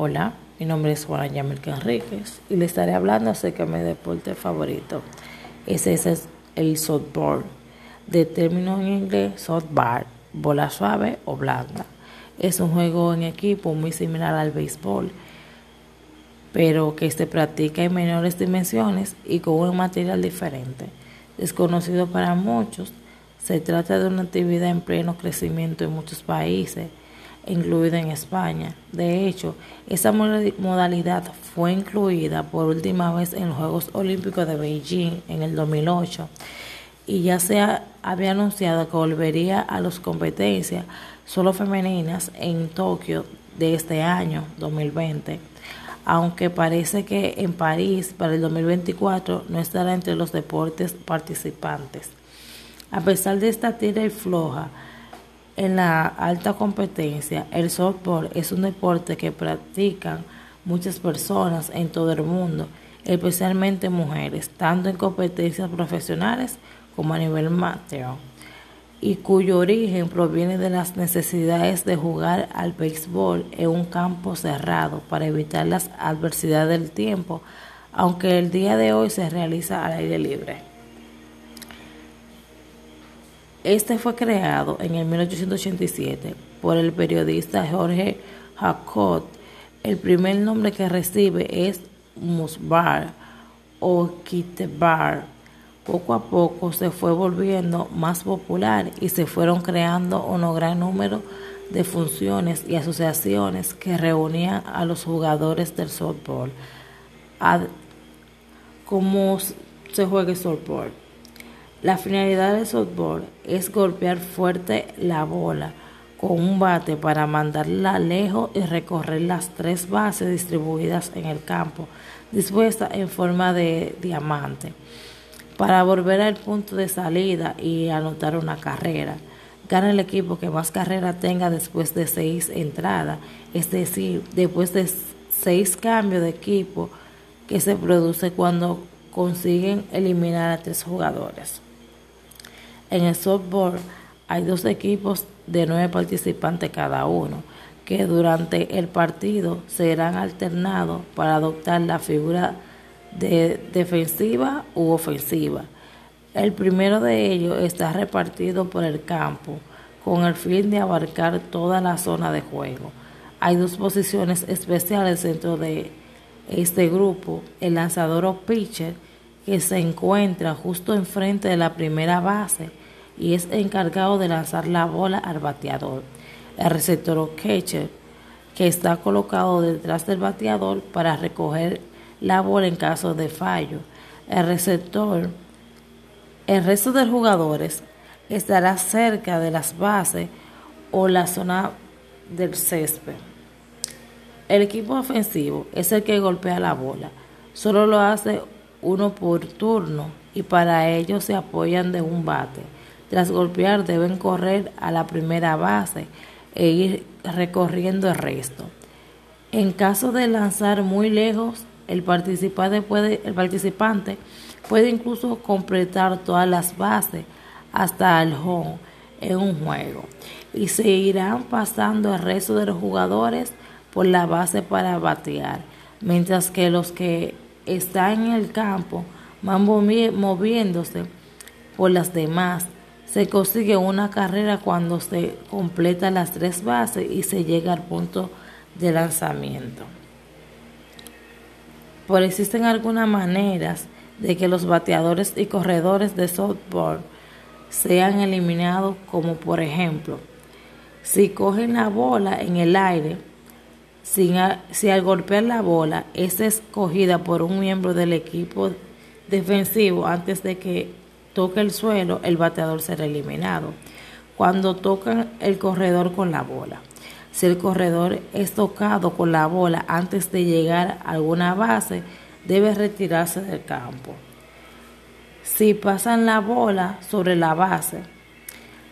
Hola, mi nombre es Juana Yamelka Enríquez y le estaré hablando acerca de mi deporte favorito. Ese es el softball, de término en inglés softball, bola suave o blanda. Es un juego en equipo muy similar al béisbol, pero que se practica en menores dimensiones y con un material diferente. Desconocido para muchos, se trata de una actividad en pleno crecimiento en muchos países incluida en España. De hecho, esa modalidad fue incluida por última vez en los Juegos Olímpicos de Beijing en el 2008 y ya se había anunciado que volvería a las competencias solo femeninas en Tokio de este año 2020 aunque parece que en París para el 2024 no estará entre los deportes participantes. A pesar de esta tira y floja, en la alta competencia, el softball es un deporte que practican muchas personas en todo el mundo, especialmente mujeres, tanto en competencias profesionales como a nivel amateur, y cuyo origen proviene de las necesidades de jugar al béisbol en un campo cerrado para evitar las adversidades del tiempo, aunque el día de hoy se realiza al aire libre. Este fue creado en el 1887 por el periodista Jorge Jacot. El primer nombre que recibe es Musbar o Kitebar. Poco a poco se fue volviendo más popular y se fueron creando un gran número de funciones y asociaciones que reunían a los jugadores del softball. ¿Cómo se juega el softball? La finalidad del softball es golpear fuerte la bola con un bate para mandarla lejos y recorrer las tres bases distribuidas en el campo, dispuestas en forma de diamante, para volver al punto de salida y anotar una carrera. Gana el equipo que más carrera tenga después de seis entradas, es decir, después de seis cambios de equipo que se produce cuando consiguen eliminar a tres jugadores. En el softball hay dos equipos de nueve participantes cada uno, que durante el partido serán alternados para adoptar la figura de defensiva u ofensiva. El primero de ellos está repartido por el campo con el fin de abarcar toda la zona de juego. Hay dos posiciones especiales dentro de este grupo, el lanzador o pitcher, que se encuentra justo enfrente de la primera base y es encargado de lanzar la bola al bateador. El receptor o catcher que está colocado detrás del bateador para recoger la bola en caso de fallo. El receptor, el resto de jugadores estará cerca de las bases o la zona del césped. El equipo ofensivo es el que golpea la bola. Solo lo hace uno por turno y para ello se apoyan de un bate. Tras golpear deben correr a la primera base e ir recorriendo el resto. En caso de lanzar muy lejos, el participante puede, incluso completar todas las bases hasta el home en un juego y se irán pasando el resto de los jugadores por la base para batear, mientras que los que están en el campo van moviéndose por las demás. Se consigue una carrera cuando se completa las tres bases y se llega al punto de lanzamiento. Por existen algunas maneras de que los bateadores y corredores de softball sean eliminados, como por ejemplo, si cogen la bola en el aire, si al golpear la bola es escogida por un miembro del equipo defensivo antes de que toque el suelo, el bateador será eliminado. Cuando tocan el corredor con la bola. Si el corredor es tocado con la bola antes de llegar a alguna base, debe retirarse del campo. Si pasan la bola sobre la base,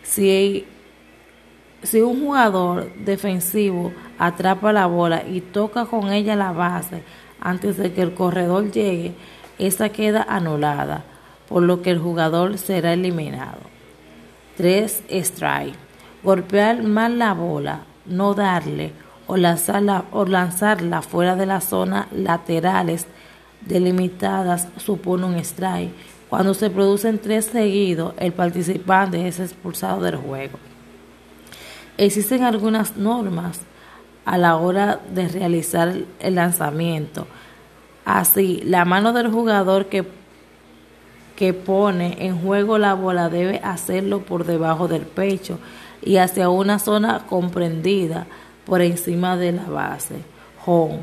si, si un jugador defensivo atrapa la bola y toca con ella la base antes de que el corredor llegue, esta queda anulada, por lo que el jugador será eliminado. 3. Strike. Golpear mal la bola, no darle o lanzarla, o lanzarla fuera de las zonas laterales delimitadas supone un strike. Cuando se producen tres seguidos, el participante es expulsado del juego. Existen algunas normas a la hora de realizar el lanzamiento. Así, la mano del jugador que, que pone en juego la bola debe hacerlo por debajo del pecho y hacia una zona comprendida por encima de la base, home,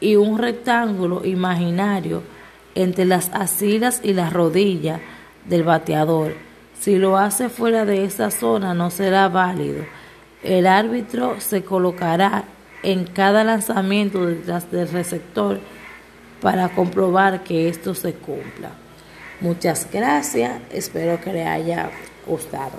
y un rectángulo imaginario entre las asilas y las rodillas del bateador. Si lo hace fuera de esa zona no será válido el árbitro se colocará en cada lanzamiento detrás del receptor para comprobar que esto se cumpla. Muchas gracias, espero que le haya gustado.